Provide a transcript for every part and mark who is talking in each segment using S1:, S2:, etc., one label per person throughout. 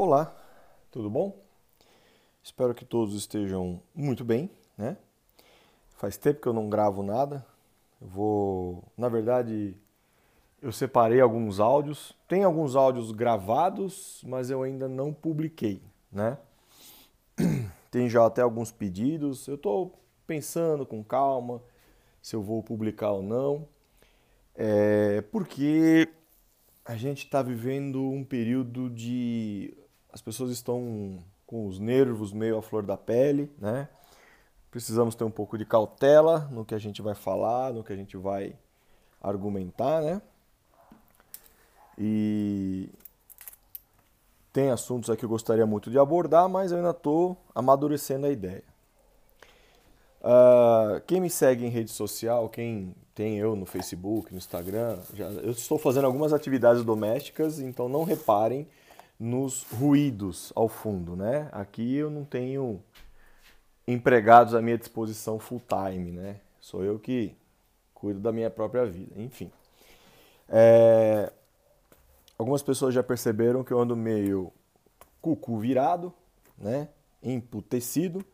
S1: Olá, tudo bom? Espero que todos estejam muito bem, né? Faz tempo que eu não gravo nada. Eu vou, na verdade, eu separei alguns áudios. Tem alguns áudios gravados, mas eu ainda não publiquei, né? Tem já até alguns pedidos. Eu estou pensando com calma se eu vou publicar ou não. É porque a gente está vivendo um período de. As pessoas estão com os nervos meio à flor da pele, né? Precisamos ter um pouco de cautela no que a gente vai falar, no que a gente vai argumentar, né? E tem assuntos aqui que eu gostaria muito de abordar, mas eu ainda estou amadurecendo a ideia. Uh, quem me segue em rede social, quem tem eu no Facebook, no Instagram. Já, eu estou fazendo algumas atividades domésticas, então não reparem nos ruídos ao fundo, né? Aqui eu não tenho empregados à minha disposição full time, né? Sou eu que cuido da minha própria vida, enfim. É... Algumas pessoas já perceberam que eu ando meio cucu virado, né? Emputecido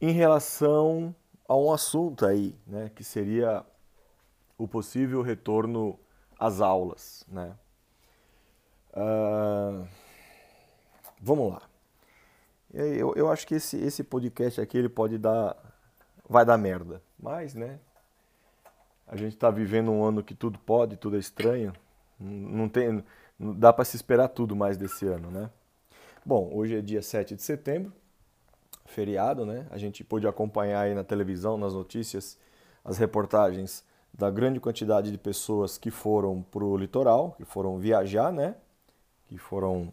S1: em relação a um assunto aí, né, que seria o possível retorno às aulas, né? Uh, vamos lá. Eu, eu acho que esse, esse podcast aqui ele pode dar, vai dar merda, mas, né? A gente está vivendo um ano que tudo pode, tudo é estranho. Não tem, não dá para se esperar tudo mais desse ano, né? Bom, hoje é dia 7 de setembro feriado, né? A gente pôde acompanhar aí na televisão, nas notícias, as reportagens da grande quantidade de pessoas que foram para o litoral, que foram viajar, né? Que foram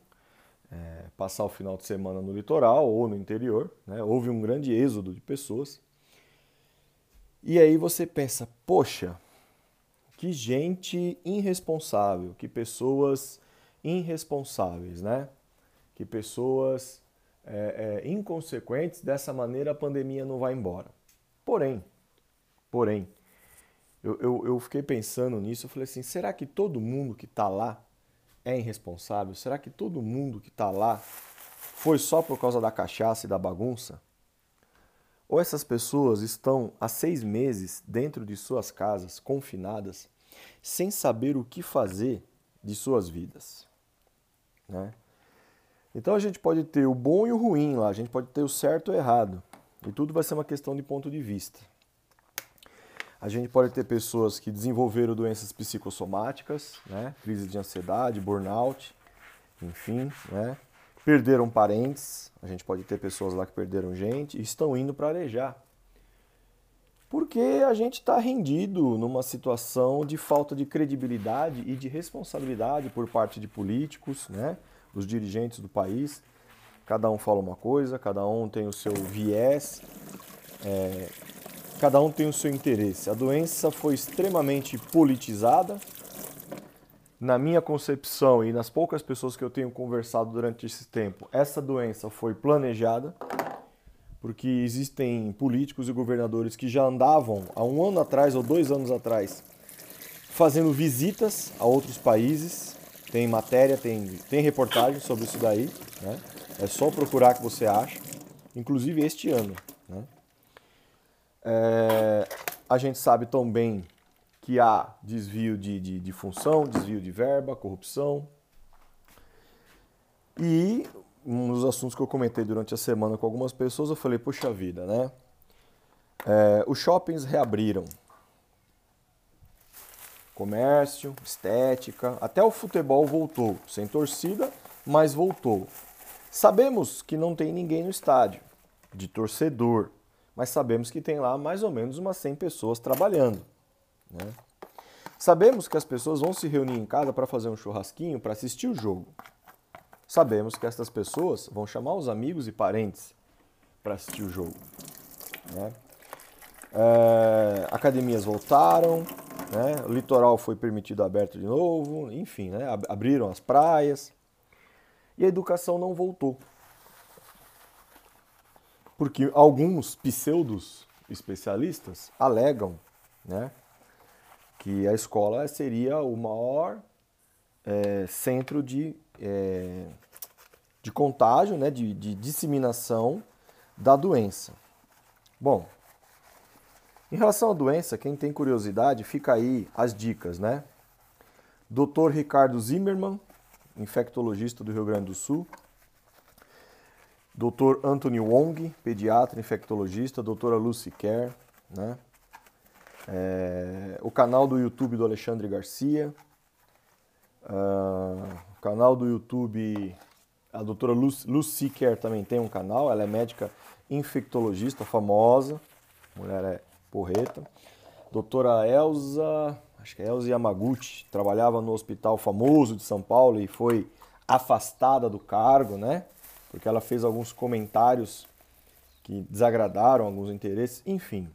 S1: é, passar o final de semana no litoral ou no interior, né? Houve um grande êxodo de pessoas. E aí você pensa, poxa, que gente irresponsável, que pessoas irresponsáveis, né? Que pessoas é, é, inconsequentes, dessa maneira a pandemia não vai embora. Porém, porém, eu, eu, eu fiquei pensando nisso, eu falei assim, será que todo mundo que está lá é irresponsável? Será que todo mundo que está lá foi só por causa da cachaça e da bagunça? Ou essas pessoas estão há seis meses dentro de suas casas, confinadas, sem saber o que fazer de suas vidas? Né? Então a gente pode ter o bom e o ruim lá, a gente pode ter o certo e o errado. E tudo vai ser uma questão de ponto de vista. A gente pode ter pessoas que desenvolveram doenças psicossomáticas, né? crise de ansiedade, burnout, enfim, né? perderam parentes. A gente pode ter pessoas lá que perderam gente e estão indo para arejar. Porque a gente está rendido numa situação de falta de credibilidade e de responsabilidade por parte de políticos, né? dos dirigentes do país. Cada um fala uma coisa, cada um tem o seu viés, é, cada um tem o seu interesse. A doença foi extremamente politizada. Na minha concepção e nas poucas pessoas que eu tenho conversado durante esse tempo, essa doença foi planejada, porque existem políticos e governadores que já andavam há um ano atrás ou dois anos atrás fazendo visitas a outros países tem matéria, tem, tem reportagem sobre isso daí, né? É só procurar que você acha, inclusive este ano. É, a gente sabe também que há desvio de, de, de função, desvio de verba, corrupção. E um dos assuntos que eu comentei durante a semana com algumas pessoas, eu falei, puxa vida, né? É, os shoppings reabriram comércio, estética, até o futebol voltou, sem torcida, mas voltou. Sabemos que não tem ninguém no estádio, de torcedor, mas sabemos que tem lá mais ou menos umas 100 pessoas trabalhando. Né? Sabemos que as pessoas vão se reunir em casa para fazer um churrasquinho, para assistir o jogo. Sabemos que essas pessoas vão chamar os amigos e parentes para assistir o jogo. Né? É, academias voltaram, né? O litoral foi permitido aberto de novo, enfim, né? abriram as praias. E a educação não voltou. Porque alguns pseudos especialistas alegam né, que a escola seria o maior é, centro de, é, de contágio, né, de, de disseminação da doença. Bom, em relação à doença, quem tem curiosidade, fica aí as dicas, né? Dr. Ricardo Zimmermann, infectologista do Rio Grande do Sul. Dr. Anthony Wong, pediatra, infectologista. Doutora Lucy Kerr, né? É, o canal do YouTube do Alexandre Garcia. Uh, o canal do YouTube, a doutora Lucy, Kerr também tem um canal, ela é médica infectologista famosa, mulher é porreta. Doutora Elza, acho que é Elza Yamaguchi, trabalhava no hospital famoso de São Paulo e foi afastada do cargo, né? Porque ela fez alguns comentários que desagradaram alguns interesses, enfim.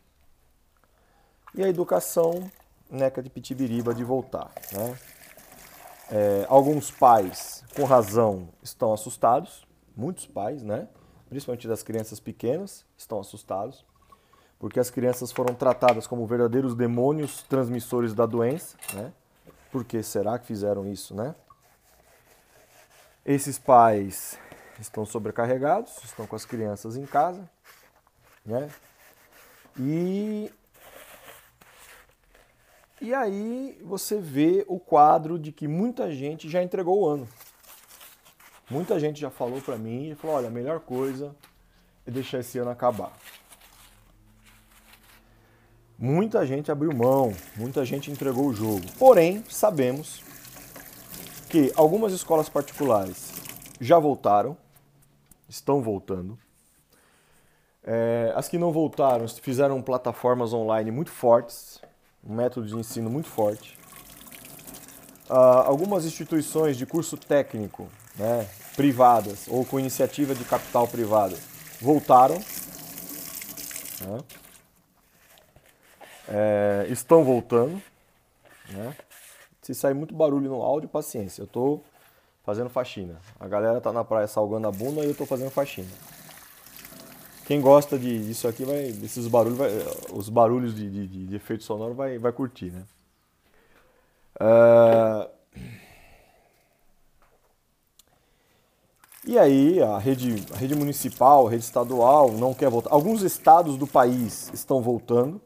S1: E a educação, neca de pitibiriba de voltar, né? É, alguns pais, com razão, estão assustados, muitos pais, né? principalmente das crianças pequenas, estão assustados, porque as crianças foram tratadas como verdadeiros demônios transmissores da doença. Né? Por que será que fizeram isso? Né? Esses pais estão sobrecarregados, estão com as crianças em casa, né? E e aí você vê o quadro de que muita gente já entregou o ano. Muita gente já falou para mim e falou: olha, a melhor coisa é deixar esse ano acabar. Muita gente abriu mão, muita gente entregou o jogo. Porém, sabemos que algumas escolas particulares já voltaram, estão voltando. É, as que não voltaram fizeram plataformas online muito fortes, um método de ensino muito forte. Uh, algumas instituições de curso técnico, né, privadas ou com iniciativa de capital privado, voltaram. Né, é, estão voltando. Né. Se sair muito barulho no áudio, paciência. Eu estou fazendo faxina. A galera tá na praia salgando a bunda e eu estou fazendo faxina. Quem gosta de, disso aqui vai. Esses barulhos, vai, os barulhos de, de, de, efeito sonoro vai, vai curtir, né? Uh, e aí, a rede, a rede municipal, a rede estadual não quer voltar. Alguns estados do país estão voltando,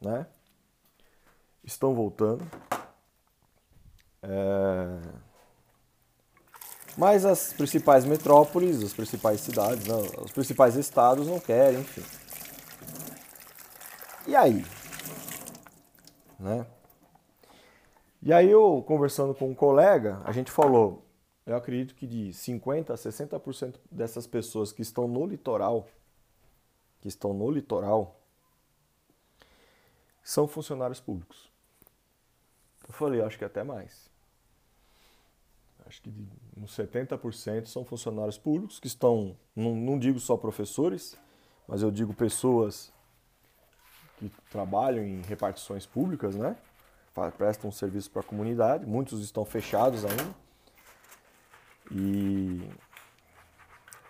S1: né? Estão voltando. É... Mas as principais metrópoles, as principais cidades, não, os principais estados não querem, enfim. E aí? Né? E aí eu, conversando com um colega, a gente falou, eu acredito que de 50% a 60% dessas pessoas que estão no litoral, que estão no litoral, são funcionários públicos. Eu falei, acho que até mais acho que uns 70% são funcionários públicos que estão, não, não digo só professores, mas eu digo pessoas que trabalham em repartições públicas, né? Prestam serviço para a comunidade, muitos estão fechados ainda e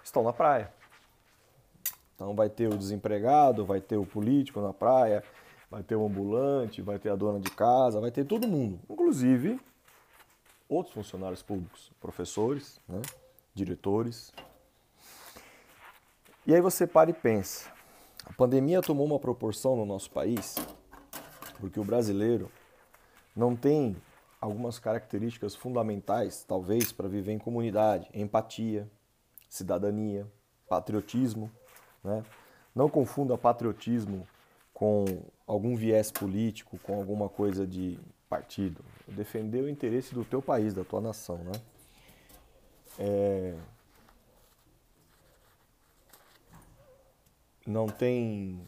S1: estão na praia. Então vai ter o desempregado, vai ter o político na praia, vai ter o ambulante, vai ter a dona de casa, vai ter todo mundo, inclusive outros funcionários públicos, professores, né, diretores. E aí você para e pensa: a pandemia tomou uma proporção no nosso país porque o brasileiro não tem algumas características fundamentais, talvez, para viver em comunidade: empatia, cidadania, patriotismo. Né? Não confunda patriotismo com algum viés político, com alguma coisa de partido, defender o interesse do teu país, da tua nação, né? É... Não tem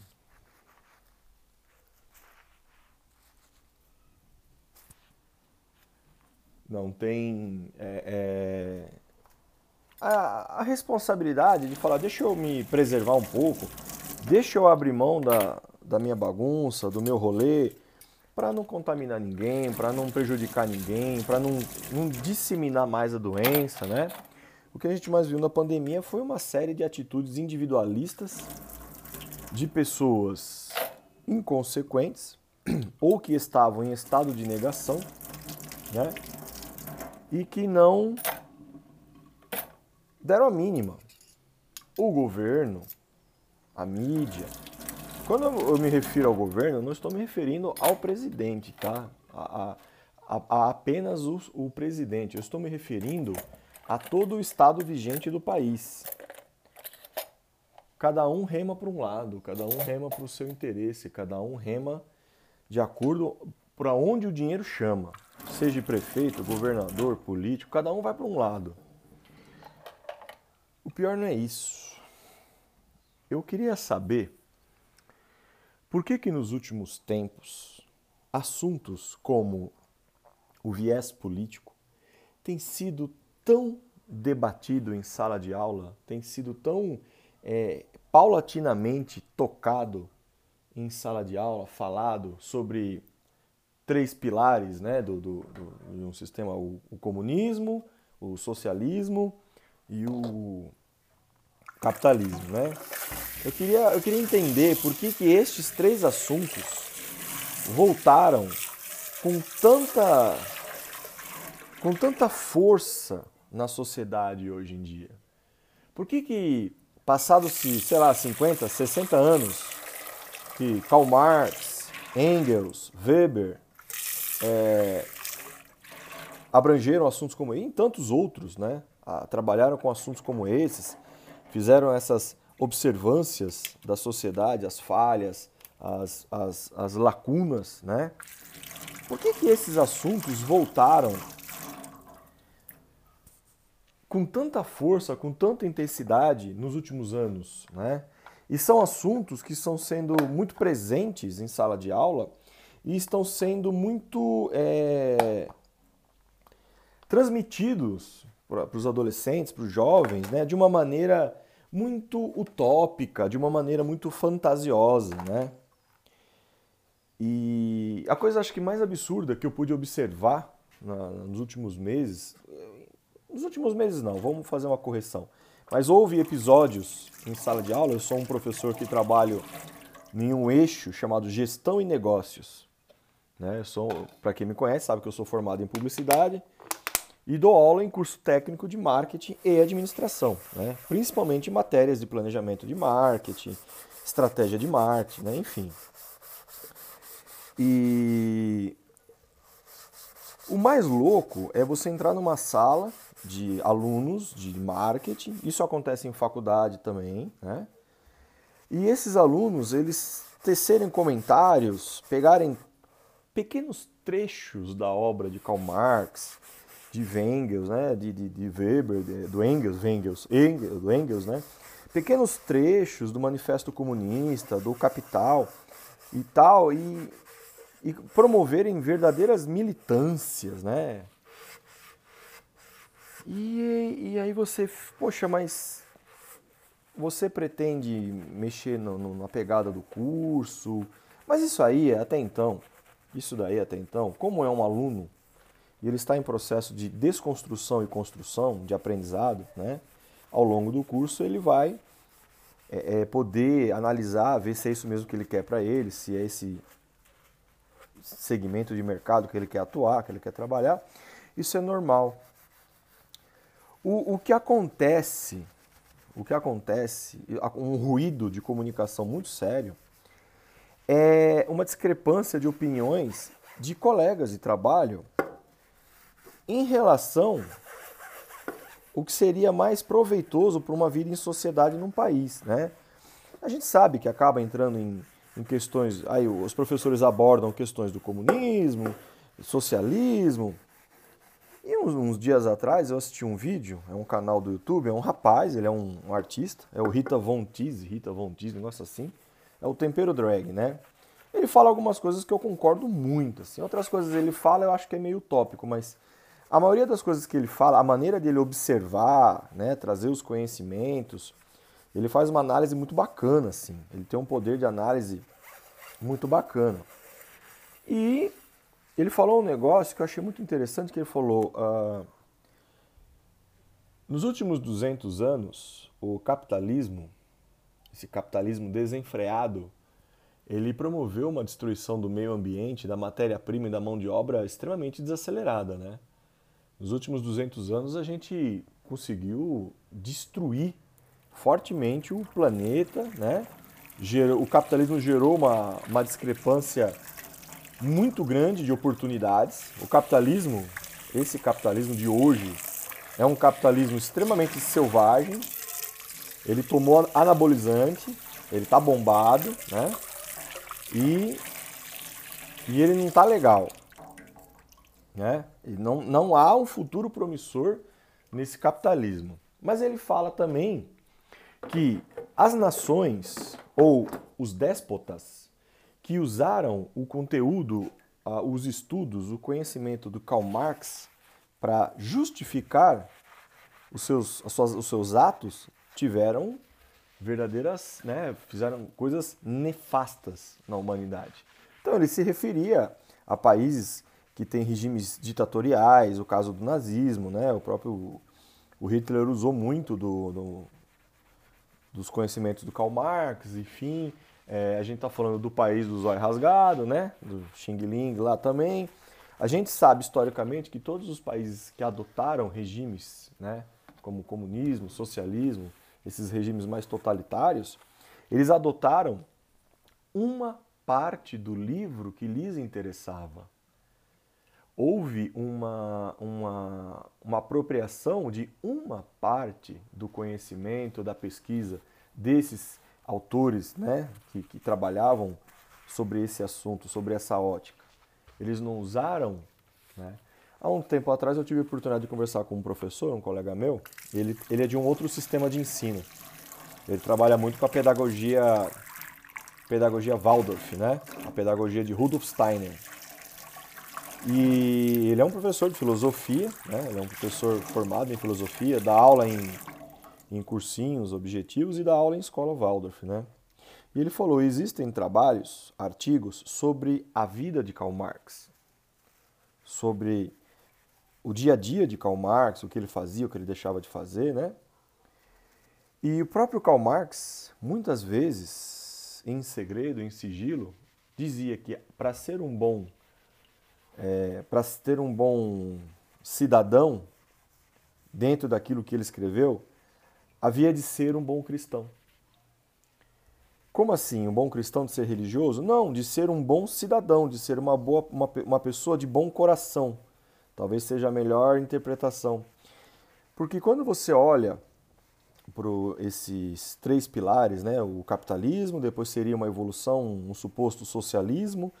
S1: não tem é, é... A, a, responsabilidade de falar, deixa eu me preservar um pouco, deixa eu abrir mão da, da minha bagunça, do meu rolê, para não contaminar ninguém, para não prejudicar ninguém, para não, não disseminar mais a doença, né? O que a gente mais viu na pandemia foi uma série de atitudes individualistas de pessoas inconsequentes ou que estavam em estado de negação, né? e que não deram a mínima. O governo, a mídia. Quando eu me refiro ao governo, eu não estou me referindo ao presidente, tá? A, a, a apenas o, o presidente. Eu estou me referindo a todo o estado vigente do país. Cada um rema para um lado, cada um rema para o seu interesse, cada um rema de acordo para onde o dinheiro chama. Seja prefeito, governador, político, cada um vai para um lado. O pior não é isso. Eu queria saber por que que nos últimos tempos assuntos como o viés político têm sido tão debatido em sala de aula, tem sido tão é, paulatinamente tocado em sala de aula, falado sobre três pilares né, do, do, do de um sistema, o, o, comunismo, o socialismo e o capitalismo. Né? Eu, queria, eu queria entender por que, que estes três assuntos voltaram com tanta, com tanta força na sociedade hoje em dia? Por que que, passados-se, sei lá, 50, 60 anos, que Karl Marx, Engels, Weber é, abrangeram assuntos como e tantos outros, né? trabalharam com assuntos como esses, fizeram essas observâncias da sociedade, as falhas, as, as, as lacunas, né? Por que, que esses assuntos voltaram com tanta força, com tanta intensidade nos últimos anos, né? E são assuntos que estão sendo muito presentes em sala de aula e estão sendo muito é, transmitidos para os adolescentes, para os jovens, né? De uma maneira muito utópica, de uma maneira muito fantasiosa, né? E a coisa acho que mais absurda que eu pude observar na, nos últimos meses nos últimos meses não, vamos fazer uma correção. Mas houve episódios em sala de aula, eu sou um professor que trabalho em um eixo chamado gestão e negócios. Né? Para quem me conhece, sabe que eu sou formado em publicidade e dou aula em curso técnico de marketing e administração, né? principalmente em matérias de planejamento de marketing, estratégia de marketing, né? enfim. E o mais louco é você entrar numa sala de alunos de marketing. Isso acontece em faculdade também, né? E esses alunos, eles tecerem comentários, pegarem pequenos trechos da obra de Karl Marx, de Engels, né? de, de, de Weber, de, do Engels, Engels, Engels, do Engels, né? pequenos trechos do Manifesto Comunista, do Capital e tal, e, e promoverem verdadeiras militâncias, né? E, e aí você, poxa, mas você pretende mexer no, no, na pegada do curso? Mas isso aí, até então, isso daí até então, como é um aluno e ele está em processo de desconstrução e construção, de aprendizado, né? Ao longo do curso ele vai é, é, poder analisar, ver se é isso mesmo que ele quer para ele, se é esse segmento de mercado que ele quer atuar, que ele quer trabalhar. Isso é normal. O, o que acontece, o que acontece, um ruído de comunicação muito sério, é uma discrepância de opiniões de colegas de trabalho em relação o que seria mais proveitoso para uma vida em sociedade num país, né? A gente sabe que acaba entrando em, em questões, aí os professores abordam questões do comunismo, socialismo, e uns, uns, dias atrás eu assisti um vídeo, é um canal do YouTube, é um rapaz, ele é um, um artista, é o Rita Von Rita Von um negócio assim. É o tempero drag, né? Ele fala algumas coisas que eu concordo muito, assim. Outras coisas ele fala eu acho que é meio utópico, mas a maioria das coisas que ele fala, a maneira dele observar, né, trazer os conhecimentos, ele faz uma análise muito bacana, assim. Ele tem um poder de análise muito bacana. E ele falou um negócio que eu achei muito interessante, que ele falou, uh, nos últimos 200 anos, o capitalismo, esse capitalismo desenfreado, ele promoveu uma destruição do meio ambiente, da matéria-prima e da mão de obra extremamente desacelerada, né? Nos últimos 200 anos a gente conseguiu destruir fortemente o planeta, né? O capitalismo gerou uma, uma discrepância muito grande de oportunidades. O capitalismo, esse capitalismo de hoje, é um capitalismo extremamente selvagem. Ele tomou anabolizante, ele está bombado, né? E, e ele não está legal. Né? Não, não há um futuro promissor nesse capitalismo. Mas ele fala também que as nações ou os déspotas que usaram o conteúdo, os estudos, o conhecimento do Karl Marx para justificar os seus, suas, os seus atos tiveram verdadeiras, né, fizeram coisas nefastas na humanidade. Então ele se referia a países que têm regimes ditatoriais, o caso do nazismo, né, o próprio o Hitler usou muito do, do dos conhecimentos do Karl Marx, enfim. É, a gente está falando do país do zóio rasgado, né, do Xing Ling lá também. A gente sabe historicamente que todos os países que adotaram regimes, né, como comunismo, socialismo, esses regimes mais totalitários, eles adotaram uma parte do livro que lhes interessava. Houve uma, uma, uma apropriação de uma parte do conhecimento, da pesquisa desses autores né, que, que trabalhavam sobre esse assunto, sobre essa ótica. Eles não usaram. Né? Há um tempo atrás eu tive a oportunidade de conversar com um professor, um colega meu, ele, ele é de um outro sistema de ensino. Ele trabalha muito com a pedagogia pedagogia Waldorf, né? A pedagogia de Rudolf Steiner. E ele é um professor de filosofia, né? Ele é um professor formado em filosofia, dá aula em, em cursinhos objetivos e dá aula em escola Waldorf, né? E ele falou: existem trabalhos, artigos sobre a vida de Karl Marx, sobre o dia a dia de Karl Marx, o que ele fazia, o que ele deixava de fazer, né? E o próprio Karl Marx, muitas vezes, em segredo, em sigilo, dizia que para ser um bom, é, para ter um bom cidadão dentro daquilo que ele escreveu, havia de ser um bom cristão. Como assim? Um bom cristão de ser religioso? Não, de ser um bom cidadão, de ser uma boa, uma, uma pessoa de bom coração. Talvez seja a melhor interpretação. Porque quando você olha para esses três pilares, né? o capitalismo, depois seria uma evolução, um suposto socialismo,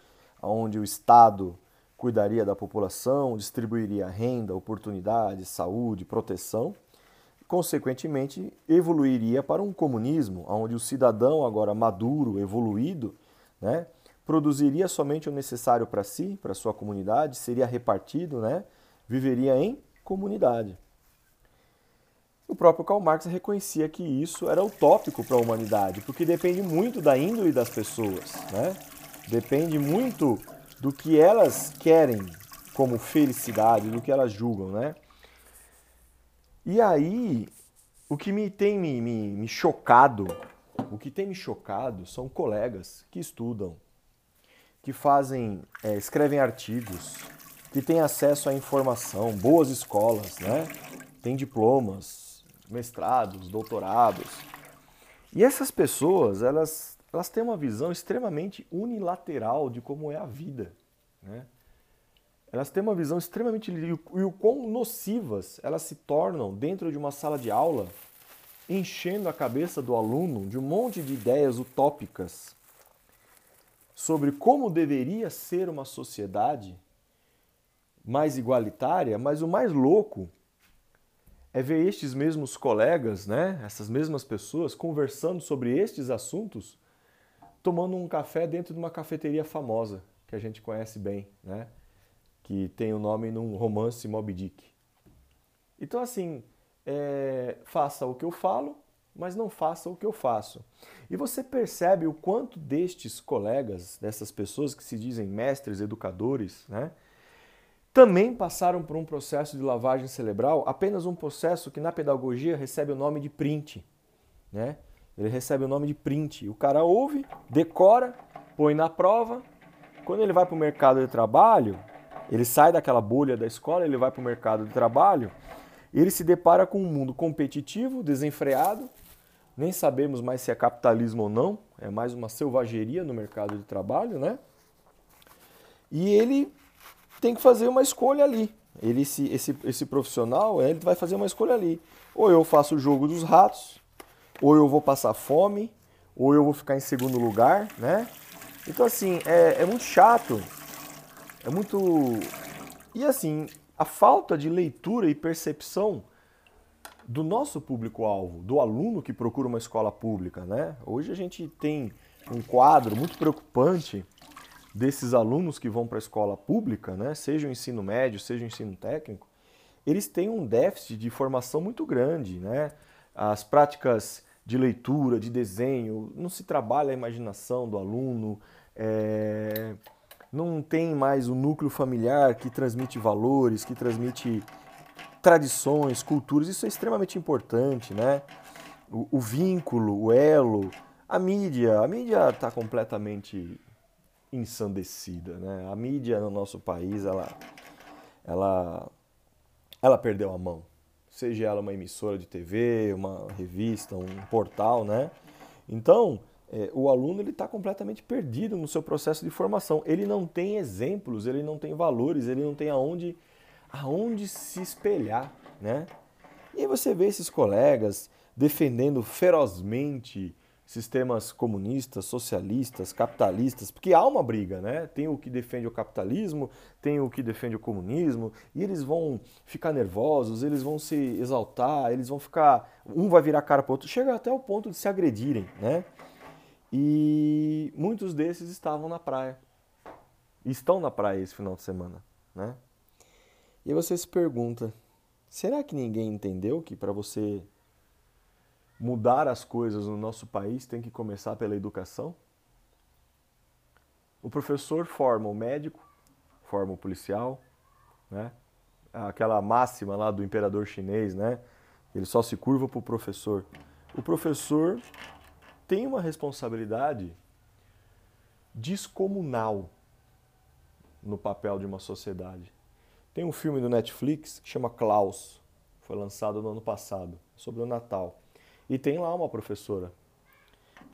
S1: onde o Estado cuidaria da população, distribuiria renda, oportunidade, saúde, proteção. Consequentemente, evoluiria para um comunismo, onde o cidadão, agora maduro, evoluído, né? produziria somente o necessário para si, para sua comunidade, seria repartido, né? viveria em comunidade. O próprio Karl Marx reconhecia que isso era utópico para a humanidade, porque depende muito da índole das pessoas, né? depende muito do que elas querem como felicidade, do que elas julgam. Né? E aí, o que me tem me, me, me chocado, o que tem me chocado são colegas que estudam, que fazem, é, escrevem artigos, que têm acesso à informação, boas escolas, né? Tem diplomas, mestrados, doutorados. E essas pessoas, elas, elas têm uma visão extremamente unilateral de como é a vida, né? Elas têm uma visão extremamente e o quão nocivas elas se tornam dentro de uma sala de aula, enchendo a cabeça do aluno de um monte de ideias utópicas sobre como deveria ser uma sociedade mais igualitária, mas o mais louco é ver estes mesmos colegas, né, essas mesmas pessoas conversando sobre estes assuntos, tomando um café dentro de uma cafeteria famosa que a gente conhece bem, né, que tem o nome num romance Moby Dick. Então assim, é, faça o que eu falo, mas não faça o que eu faço. E você percebe o quanto destes colegas, dessas pessoas que se dizem mestres, educadores, né, também passaram por um processo de lavagem cerebral, apenas um processo que na pedagogia recebe o nome de print. Né? Ele recebe o nome de print. O cara ouve, decora, põe na prova. Quando ele vai para o mercado de trabalho, Ele sai daquela bolha da escola, ele vai para o mercado de trabalho, ele se depara com um mundo competitivo, desenfreado, nem sabemos mais se é capitalismo ou não, é mais uma selvageria no mercado de trabalho, né? E ele tem que fazer uma escolha ali. Ele, esse, esse, esse profissional, ele vai fazer uma escolha ali. Ou eu faço o jogo dos ratos, ou eu vou passar fome, ou eu vou ficar em segundo lugar, né? Então, assim, é, é muito chato é muito. E assim, a falta de leitura e percepção do nosso público-alvo, do aluno que procura uma escola pública, né? Hoje a gente tem um quadro muito preocupante desses alunos que vão para a escola pública, né? Seja o ensino médio, seja o ensino técnico, eles têm um déficit de formação muito grande, né? As práticas de leitura, de desenho, não se trabalha a imaginação do aluno, é não tem mais o núcleo familiar que transmite valores, que transmite tradições, culturas. Isso é extremamente importante, né? O, o vínculo, o elo, a mídia. A mídia está completamente ensandecida, né? A mídia no nosso país, ela, ela, ela perdeu a mão. Seja ela uma emissora de TV, uma revista, um portal, né? Então, é, o aluno ele está completamente perdido no seu processo de formação. Ele não tem exemplos, ele não tem valores, ele não tem aonde, aonde se espelhar, né? E aí você vê esses colegas defendendo ferozmente sistemas comunistas, socialistas, capitalistas, porque há uma briga, né? Tem o que defende o capitalismo, tem o que defende o comunismo, e eles vão ficar nervosos, eles vão se exaltar, eles vão ficar, um vai virar cara para outro, chega até o ponto de se agredirem, né? E muitos desses estavam na praia. Estão na praia esse final de semana, né? E você se pergunta: será que ninguém entendeu que para você mudar as coisas no nosso país tem que começar pela educação? O professor forma o médico, forma o policial, né? Aquela máxima lá do imperador chinês, né? Ele só se curva para o professor. O professor tem uma responsabilidade descomunal no papel de uma sociedade. Tem um filme do Netflix que chama Klaus, foi lançado no ano passado, sobre o Natal. E tem lá uma professora.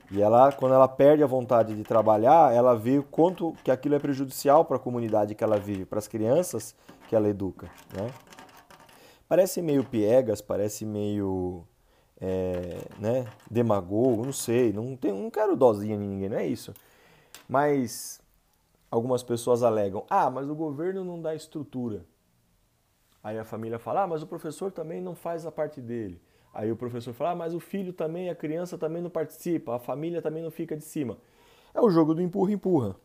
S1: E ela, quando ela perde a vontade de trabalhar, ela vê o quanto que aquilo é prejudicial para a comunidade que ela vive, para as crianças que ela educa, né? Parece meio piegas, parece meio é, né, demagogo, não sei, não, tem, não quero dozinha em ninguém, não é isso. Mas algumas pessoas alegam, ah, mas o governo não dá estrutura. Aí a família fala, ah, mas o professor também não faz a parte dele. Aí o professor fala, ah, mas o filho também, a criança também não participa, a família também não fica de cima. É o jogo do empurra-empurra.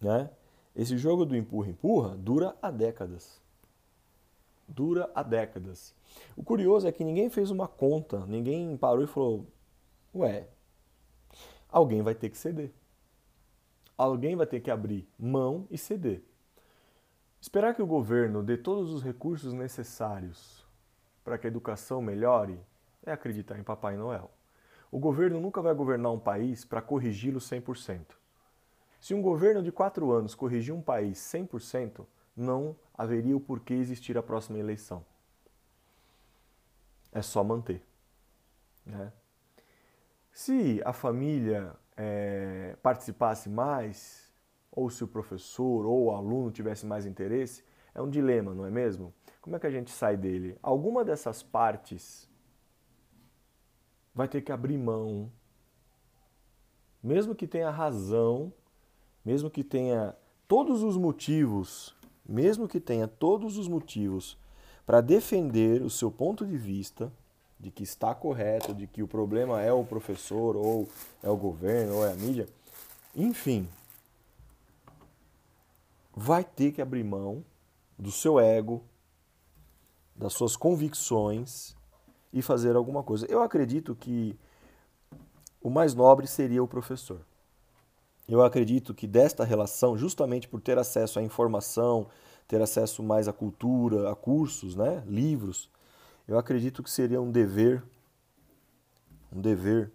S1: Né? Esse jogo do empurra-empurra dura há décadas dura há décadas. O curioso é que ninguém fez uma conta, ninguém parou e falou: ué, alguém vai ter que ceder. Alguém vai ter que abrir mão e ceder. Esperar que o governo dê todos os recursos necessários para que a educação melhore é acreditar em Papai Noel. O governo nunca vai governar um país para corrigi-lo 100%. Se um governo de quatro anos corrigir um país 100%, não haveria o porquê existir a próxima eleição. É só manter. Né? Se a família é, participasse mais, ou se o professor ou o aluno tivesse mais interesse, é um dilema, não é mesmo? Como é que a gente sai dele? Alguma dessas partes vai ter que abrir mão, mesmo que tenha razão, mesmo que tenha todos os motivos mesmo que tenha todos os motivos para defender o seu ponto de vista, de que está correto, de que o problema é o professor, ou é o governo, ou é a mídia, enfim, vai ter que abrir mão do seu ego, das suas convicções e fazer alguma coisa. Eu acredito que o mais nobre seria o professor. Eu acredito que desta relação, justamente por ter acesso à informação, ter acesso mais à cultura, a cursos, né, livros, eu acredito que seria um dever, um dever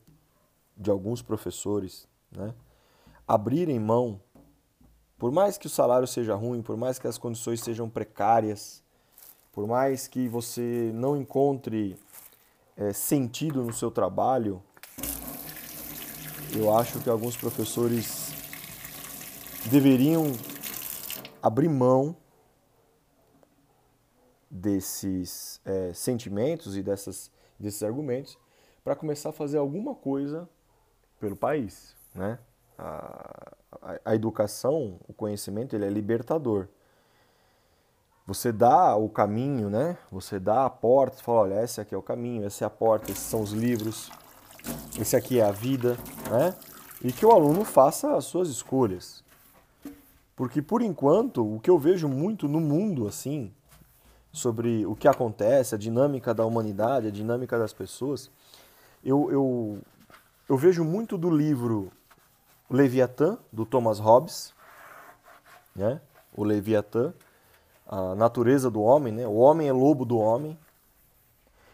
S1: de alguns professores, né, abrirem mão Por mais que o salário seja ruim, por mais que as condições sejam precárias, por mais que você não encontre é, sentido no seu trabalho, eu acho que alguns professores deveriam abrir mão desses é, sentimentos e dessas, desses argumentos para começar a fazer alguma coisa pelo país, né? A, a, a, educação, o conhecimento, ele é libertador. Você dá o caminho, né? Você dá a porta, fala, olha, esse aqui é o caminho, essa é a porta, esses são os livros, esse aqui é a vida, né? E que o aluno faça as suas escolhas. Porque por enquanto, o que eu vejo muito no mundo assim, sobre o que acontece, a dinâmica da humanidade, a dinâmica das pessoas, eu, eu, eu vejo muito do livro Leviatã, do Thomas Hobbes, né? o Leviatã, a natureza do homem, né? o homem é lobo do homem,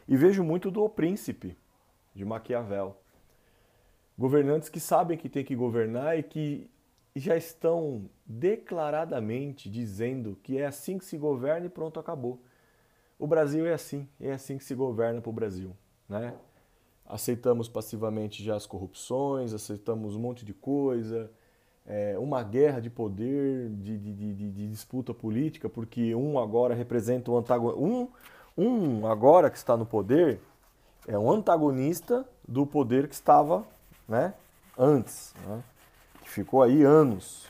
S1: e vejo muito do O Príncipe, de Maquiavel. Governantes que sabem que tem que governar e que já estão declaradamente dizendo que é assim que se governa e pronto, acabou. O Brasil é assim, é assim que se governa para o Brasil. Né? Aceitamos passivamente já as corrupções, aceitamos um monte de coisa, é, uma guerra de poder, de, de, de, de, disputa política, porque um agora representa o antagonista. Um, um agora que está no poder é um antagonista do poder que estava né, antes, né, que ficou aí anos.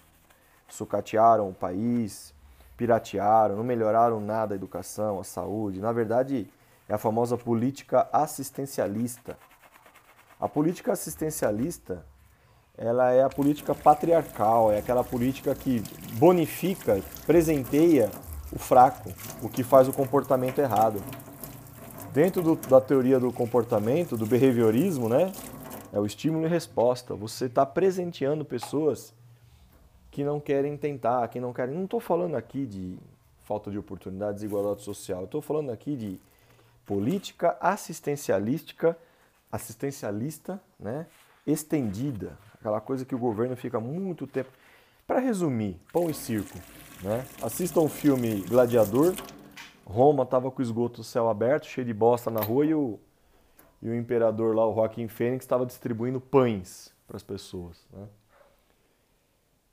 S1: Sucatearam o país, piratearam, não melhoraram nada a educação, a saúde. Na verdade, é a famosa política assistencialista. A política assistencialista, ela é a política patriarcal, é aquela política que bonifica, presenteia o fraco, o que faz o comportamento errado. Dentro do, da teoria do comportamento, do behaviorismo, né? É o estímulo e resposta. Você está presenteando pessoas que não querem tentar, que não querem. Não estou falando aqui de falta de oportunidades, desigualdade social. Estou falando aqui de política assistencialística, assistencialista, né? Estendida, aquela coisa que o governo fica muito tempo. Para resumir, pão e circo, né? Assistam o filme Gladiador. Roma estava com o esgoto céu aberto, cheio de bosta na rua e o, e o imperador lá, o Joaquim Fênix, estava distribuindo pães para as pessoas. Né?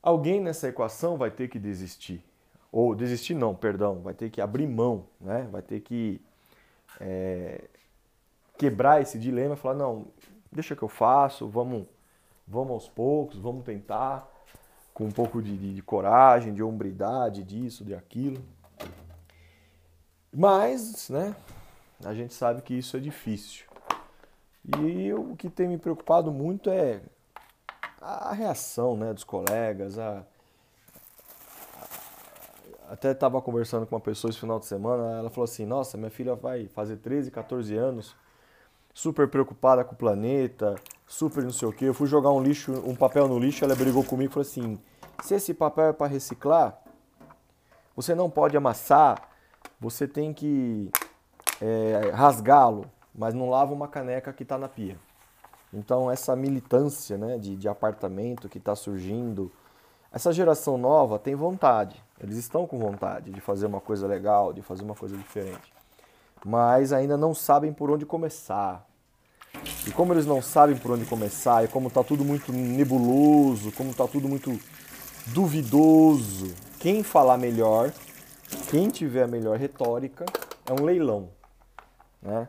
S1: Alguém nessa equação vai ter que desistir. Ou desistir não, perdão, vai ter que abrir mão, né? vai ter que é, quebrar esse dilema e falar, não, deixa que eu faço, vamos, vamos aos poucos, vamos tentar, com um pouco de, de, de coragem, de hombridade, disso, de aquilo. Mas, né, a gente sabe que isso é difícil. E eu, o que tem me preocupado muito é a reação né, dos colegas, a, até estava conversando com uma pessoa esse final de semana, ela falou assim, nossa, minha filha vai fazer 13, 14 anos, super preocupada com o planeta, super não sei o que. Eu fui jogar um lixo, um papel no lixo, ela brigou comigo e falou assim, se esse papel é para reciclar, você não pode amassar, você tem que é, rasgá-lo, mas não lava uma caneca que está na pia. Então, essa militância né, de, de apartamento que está surgindo, essa geração nova tem vontade, eles estão com vontade de fazer uma coisa legal, de fazer uma coisa diferente, mas ainda não sabem por onde começar. E como eles não sabem por onde começar, e como está tudo muito nebuloso, como está tudo muito duvidoso, quem falar melhor, quem tiver a melhor retórica, é um leilão. Né?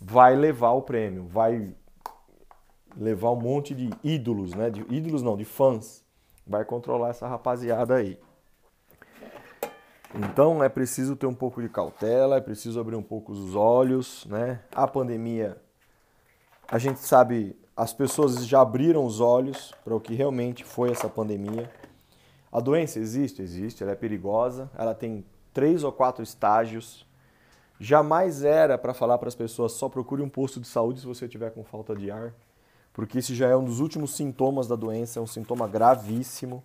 S1: Vai levar o prêmio, vai levar um monte de ídolos, né? De ídolos não, de fãs. Vai controlar essa rapaziada aí. Então é preciso ter um pouco de cautela, é preciso abrir um pouco os olhos, né? A pandemia, a gente sabe, as pessoas já abriram os olhos para o que realmente foi essa pandemia. A doença existe, existe, ela é perigosa, ela tem três ou quatro estágios. Jamais era para falar para as pessoas só procure um posto de saúde se você tiver com falta de ar porque esse já é um dos últimos sintomas da doença, é um sintoma gravíssimo.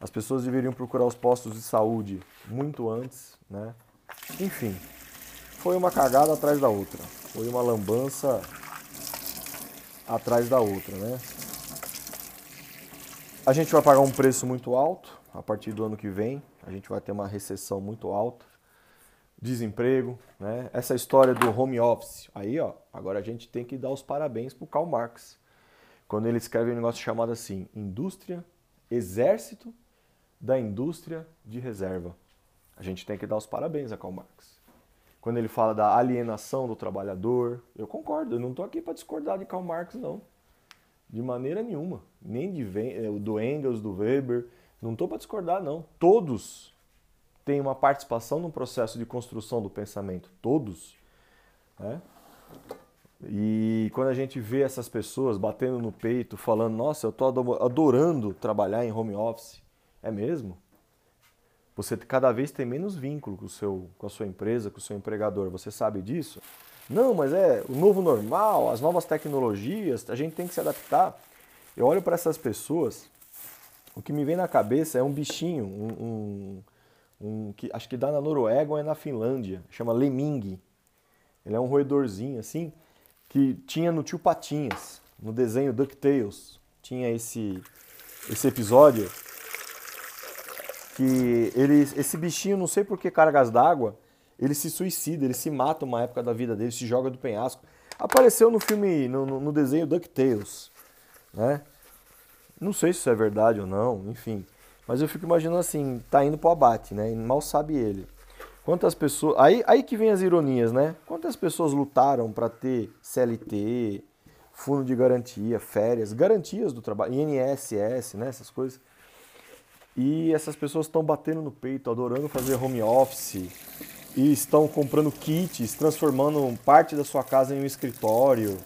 S1: As pessoas deveriam procurar os postos de saúde muito antes, né? Enfim, foi uma cagada atrás da outra. Foi uma lambança atrás da outra, né? A gente vai pagar um preço muito alto, a partir do ano que vem, a gente vai ter uma recessão muito alta, desemprego, né? Essa história do home office. Aí, ó, agora a gente tem que dar os parabéns pro Karl Marx. Quando ele escreve um negócio chamado assim: indústria, exército da indústria de reserva. A gente tem que dar os parabéns a Karl Marx. Quando ele fala da alienação do trabalhador, eu concordo, eu não estou aqui para discordar de Karl Marx, não. De maneira nenhuma. Nem de, eh, do Engels, do Weber. Não estou para discordar, não. Todos têm uma participação no processo de construção do pensamento. Todos. Né? E quando a gente vê essas pessoas batendo no peito, falando, nossa, eu estou adorando trabalhar em home office. É mesmo? Você cada vez tem menos vínculo com, o seu, com a sua empresa, com o seu empregador. Você sabe disso? Não, mas é o novo normal, as novas tecnologias, a gente tem que se adaptar. Eu olho para essas pessoas, o que me vem na cabeça é um bichinho, um, um, um que acho que dá na Noruega ou é na Finlândia, chama Leming. Ele é um roedorzinho assim, que tinha no Tio Patinhas, no desenho DuckTales. Tinha esse, esse episódio que ele, esse bichinho, não sei por que cargas d'água, ele se suicida, ele se mata uma época da vida dele, se joga do penhasco. Apareceu no filme, no, no desenho DuckTales, né? Não sei se isso é verdade ou não, enfim. Mas eu fico imaginando assim, tá indo pro abate, né? E mal sabe ele. Quantas pessoas. Aí, aí que vem as ironias, né? Quantas pessoas lutaram para ter CLT, fundo de garantia, férias, garantias do trabalho, INSS, né? Essas coisas. E essas pessoas estão batendo no peito, adorando fazer home office, e estão comprando kits, transformando parte da sua casa em um escritório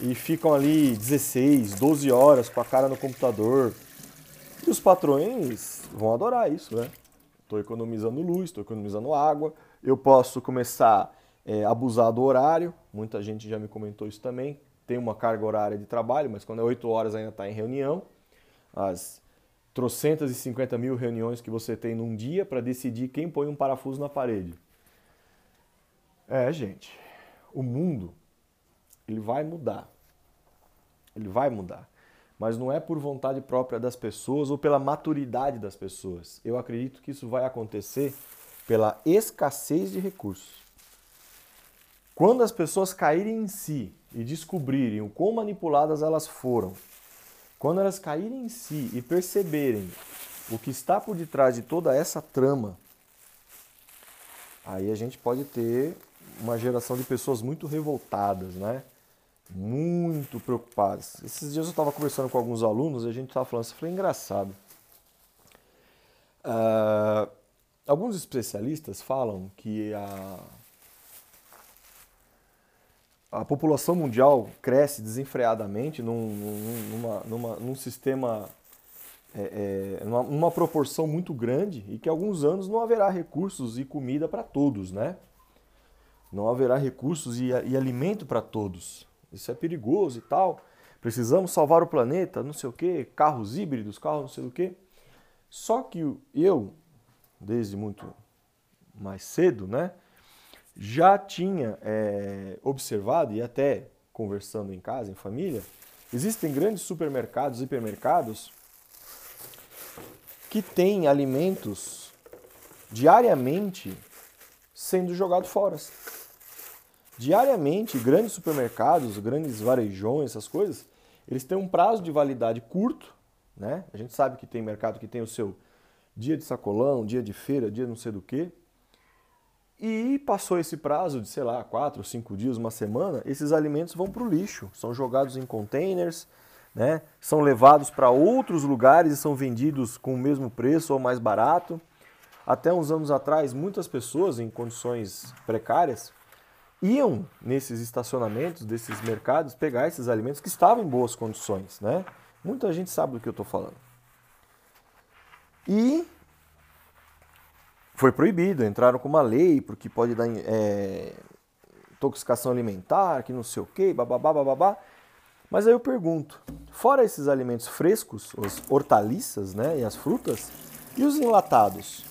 S1: e ficam ali 16, 12 horas com a cara no computador. E os patrões vão adorar isso, né? Estou economizando luz, estou economizando água, eu posso começar é, a abusar do horário, muita gente já me comentou isso também. Tem uma carga horária de trabalho, mas quando é 8 horas ainda está em reunião. As trocentas e 50 mil reuniões que você tem num dia para decidir quem põe um parafuso na parede. É, gente, o mundo ele vai mudar. Ele vai mudar. Mas não é por vontade própria das pessoas ou pela maturidade das pessoas. Eu acredito que isso vai acontecer pela escassez de recursos. Quando as pessoas caírem em si e descobrirem o quão manipuladas elas foram, quando elas caírem em si e perceberem o que está por detrás de toda essa trama, aí a gente pode ter uma geração de pessoas muito revoltadas, né? Muito preocupadas. Esses dias eu estava conversando com alguns alunos e a gente estava falando isso, foi engraçado. Uh, alguns especialistas falam que a, a população mundial cresce desenfreadamente num, numa, numa, num sistema, é, é, numa, numa proporção muito grande e que alguns anos não haverá recursos e comida para todos, né? não haverá recursos e, e alimento para todos. Isso é perigoso e tal. Precisamos salvar o planeta, não sei o quê, carros híbridos, carros não sei o quê. Só que eu, desde muito mais cedo, né, já tinha é, observado e até conversando em casa, em família, existem grandes supermercados, hipermercados que têm alimentos diariamente sendo jogados fora. Diariamente, grandes supermercados, grandes varejões, essas coisas, eles têm um prazo de validade curto, né? A gente sabe que tem mercado que tem o seu dia de sacolão, dia de feira, dia não sei do que. E passou esse prazo de, sei lá, quatro, cinco dias, uma semana, esses alimentos vão para o lixo, são jogados em containers, né? são levados para outros lugares e são vendidos com o mesmo preço ou mais barato. Até uns anos atrás, muitas pessoas em condições precárias iam nesses estacionamentos desses mercados pegar esses alimentos que estavam em boas condições, né? Muita gente sabe do que eu estou falando. E foi proibido, entraram com uma lei porque pode dar é, intoxicação alimentar, que não sei o quê, bababá, bababá. Mas aí eu pergunto, fora esses alimentos frescos, as hortaliças né, e as frutas, e os enlatados?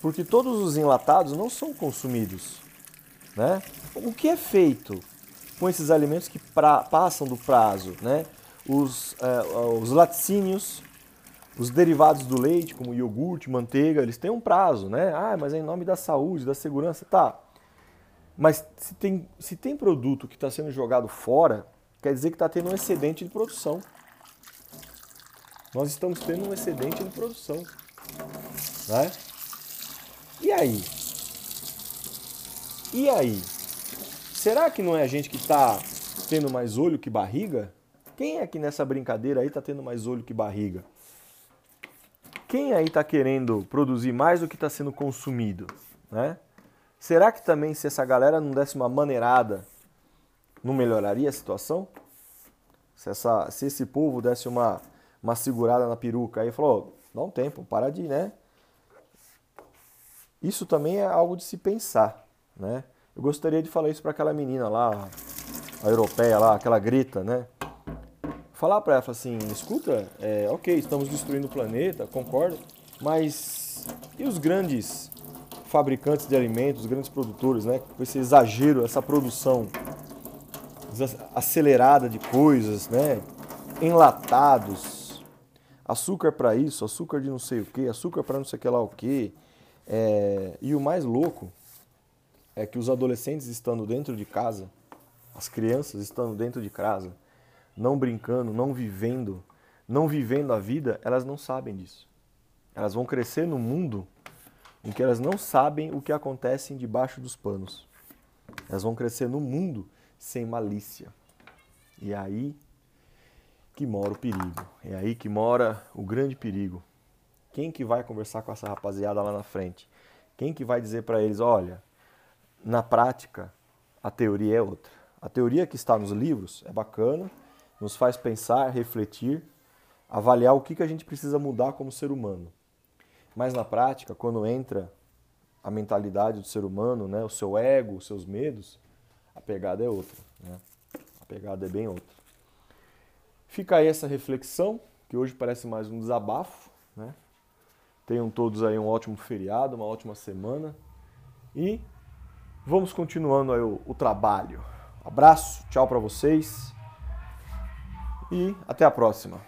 S1: Porque todos os enlatados não são consumidos. Né? O que é feito com esses alimentos que pra, passam do prazo? Né? Os, uh, os laticínios, Os derivados do leite, como iogurte, manteiga, eles têm um prazo, né? Ah, mas é em nome da saúde, da segurança, tá. Mas se tem, se tem produto que está sendo jogado fora, quer dizer que está tendo um excedente de produção. Nós estamos tendo um excedente de produção. Né? E aí? E aí? Será que não é a gente que está tendo mais olho que barriga? Quem é que nessa brincadeira aí está tendo mais olho que barriga? Quem aí está querendo produzir mais do que está sendo consumido? Né? Será que também se essa galera não desse uma maneirada, não melhoraria a situação? Se, essa, se esse povo desse uma, uma segurada na peruca aí falou, dá um tempo, para de, né? Isso também é algo de se pensar, né? Eu gostaria de falar isso para aquela menina lá, a europeia lá, aquela grita, né? Falar para ela assim, escuta, é, ok, estamos destruindo o planeta, concordo, mas e os grandes fabricantes de alimentos, os grandes produtores, né? Com esse exagero, essa produção acelerada de coisas, né? Enlatados, açúcar para isso, açúcar de não sei o que, açúcar para não sei que lá o que. É... E o mais louco é que os adolescentes estando dentro de casa, as crianças estando dentro de casa, não brincando, não vivendo, não vivendo a vida, elas não sabem disso. Elas vão crescer no mundo em que elas não sabem o que acontece debaixo dos panos. Elas vão crescer no mundo sem malícia. E é aí que mora o perigo. É aí que mora o grande perigo. Quem que vai conversar com essa rapaziada lá na frente? Quem que vai dizer para eles, olha, na prática, a teoria é outra. A teoria que está nos livros é bacana, nos faz pensar, refletir, avaliar o que, que a gente precisa mudar como ser humano. Mas na prática, quando entra a mentalidade do ser humano, né, o seu ego, os seus medos, a pegada é outra. Né? A pegada é bem outra. Fica aí essa reflexão, que hoje parece mais um desabafo. Né? Tenham todos aí um ótimo feriado, uma ótima semana. E vamos continuando aí o, o trabalho. Abraço, tchau para vocês e até a próxima.